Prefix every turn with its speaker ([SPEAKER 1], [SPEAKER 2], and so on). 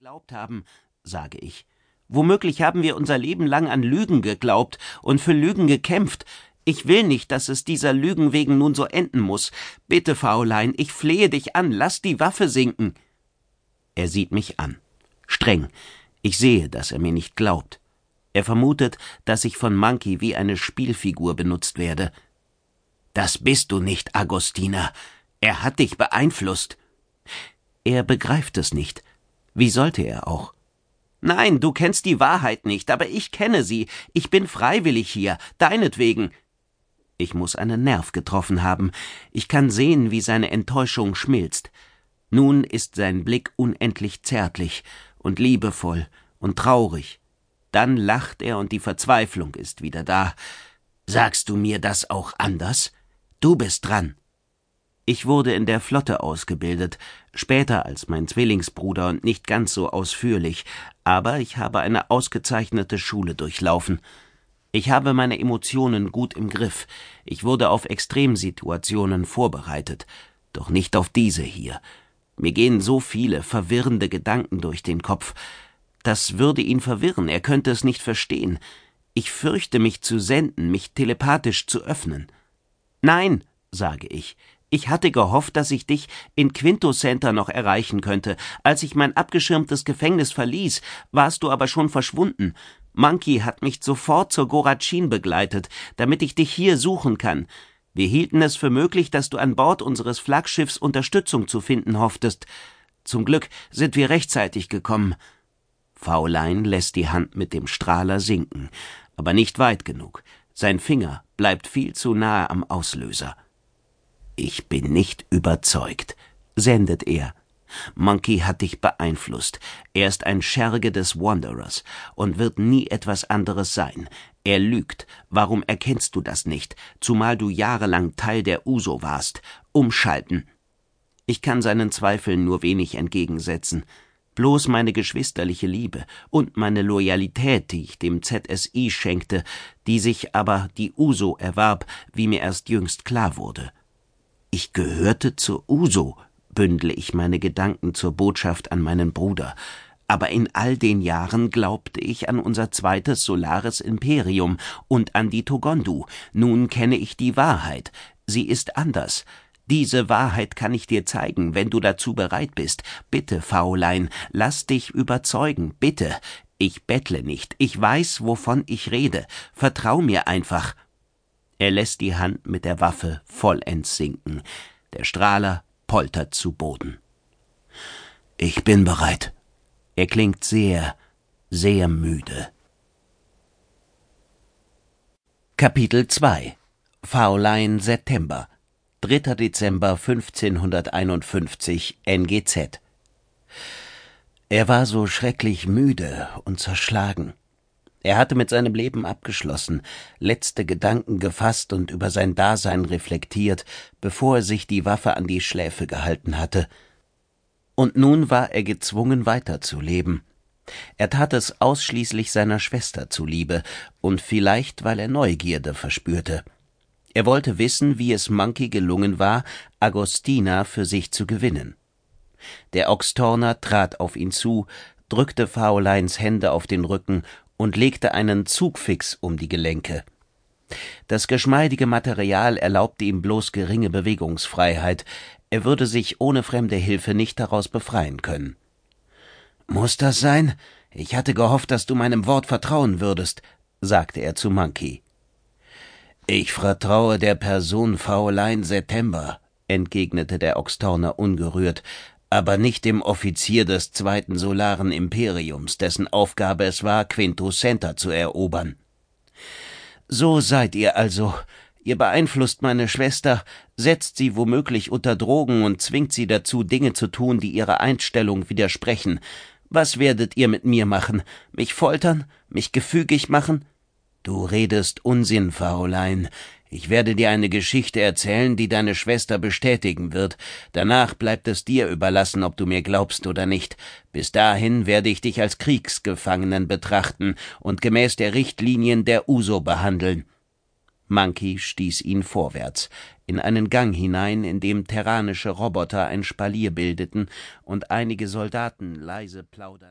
[SPEAKER 1] geglaubt haben, sage ich. Womöglich haben wir unser Leben lang an Lügen geglaubt und für Lügen gekämpft. Ich will nicht, dass es dieser Lügen wegen nun so enden muss. Bitte, Fräulein, ich flehe dich an, lass die Waffe sinken. Er sieht mich an. Streng. Ich sehe, dass er mir nicht glaubt. Er vermutet, dass ich von Monkey wie eine Spielfigur benutzt werde. Das bist du nicht, Agostina. Er hat dich beeinflusst. Er begreift es nicht. Wie sollte er auch? Nein, du kennst die Wahrheit nicht, aber ich kenne sie. Ich bin freiwillig hier, deinetwegen. Ich muss einen Nerv getroffen haben. Ich kann sehen, wie seine Enttäuschung schmilzt. Nun ist sein Blick unendlich zärtlich und liebevoll und traurig. Dann lacht er und die Verzweiflung ist wieder da. Sagst du mir das auch anders? Du bist dran. Ich wurde in der Flotte ausgebildet, später als mein Zwillingsbruder und nicht ganz so ausführlich, aber ich habe eine ausgezeichnete Schule durchlaufen. Ich habe meine Emotionen gut im Griff, ich wurde auf Extremsituationen vorbereitet, doch nicht auf diese hier. Mir gehen so viele verwirrende Gedanken durch den Kopf. Das würde ihn verwirren, er könnte es nicht verstehen. Ich fürchte mich zu senden, mich telepathisch zu öffnen. Nein, sage ich, ich hatte gehofft, dass ich dich in Quinto Center noch erreichen könnte. Als ich mein abgeschirmtes Gefängnis verließ, warst du aber schon verschwunden. Monkey hat mich sofort zur Gorachin begleitet, damit ich dich hier suchen kann. Wir hielten es für möglich, dass du an Bord unseres Flaggschiffs Unterstützung zu finden hofftest. Zum Glück sind wir rechtzeitig gekommen. Faulein lässt die Hand mit dem Strahler sinken, aber nicht weit genug. Sein Finger bleibt viel zu nahe am Auslöser. Ich bin nicht überzeugt, sendet er. Monkey hat dich beeinflusst. Er ist ein Scherge des Wanderers und wird nie etwas anderes sein. Er lügt. Warum erkennst du das nicht, zumal du jahrelang Teil der Uso warst? Umschalten. Ich kann seinen Zweifeln nur wenig entgegensetzen. Bloß meine geschwisterliche Liebe und meine Loyalität, die ich dem ZSI schenkte, die sich aber die Uso erwarb, wie mir erst jüngst klar wurde. Ich gehörte zur Uso, bündle ich meine Gedanken zur Botschaft an meinen Bruder. Aber in all den Jahren glaubte ich an unser zweites Solaris Imperium und an die Togondu. Nun kenne ich die Wahrheit. Sie ist anders. Diese Wahrheit kann ich dir zeigen, wenn du dazu bereit bist. Bitte, Faulein, lass dich überzeugen, bitte. Ich bettle nicht, ich weiß, wovon ich rede. Vertrau mir einfach. Er lässt die Hand mit der Waffe vollends sinken. Der Strahler poltert zu Boden. Ich bin bereit. Er klingt sehr, sehr müde. Kapitel 2 Faulein September 3. Dezember 1551 NGZ Er war so schrecklich müde und zerschlagen. Er hatte mit seinem Leben abgeschlossen, letzte Gedanken gefasst und über sein Dasein reflektiert, bevor er sich die Waffe an die Schläfe gehalten hatte. Und nun war er gezwungen weiterzuleben. Er tat es ausschließlich seiner Schwester zuliebe und vielleicht, weil er Neugierde verspürte. Er wollte wissen, wie es Monkey gelungen war, Agostina für sich zu gewinnen. Der Oxtorner trat auf ihn zu, drückte Fauleins Hände auf den Rücken und legte einen Zugfix um die Gelenke. Das geschmeidige Material erlaubte ihm bloß geringe Bewegungsfreiheit, er würde sich ohne fremde Hilfe nicht daraus befreien können. Muss das sein? Ich hatte gehofft, dass du meinem Wort vertrauen würdest, sagte er zu Monkey. Ich vertraue der Person Fräulein September, entgegnete der Oxtorner ungerührt, aber nicht dem Offizier des zweiten Solaren Imperiums, dessen Aufgabe es war, Quinto Center zu erobern. So seid ihr also. Ihr beeinflusst meine Schwester, setzt sie womöglich unter Drogen und zwingt sie dazu, Dinge zu tun, die ihrer Einstellung widersprechen. Was werdet ihr mit mir machen? Mich foltern? Mich gefügig machen? Du redest Unsinn, Fräulein. Ich werde dir eine Geschichte erzählen, die deine Schwester bestätigen wird. Danach bleibt es dir überlassen, ob du mir glaubst oder nicht. Bis dahin werde ich dich als Kriegsgefangenen betrachten und gemäß der Richtlinien der USO behandeln. Monkey stieß ihn vorwärts, in einen Gang hinein, in dem terranische Roboter ein Spalier bildeten und einige Soldaten leise plaudernd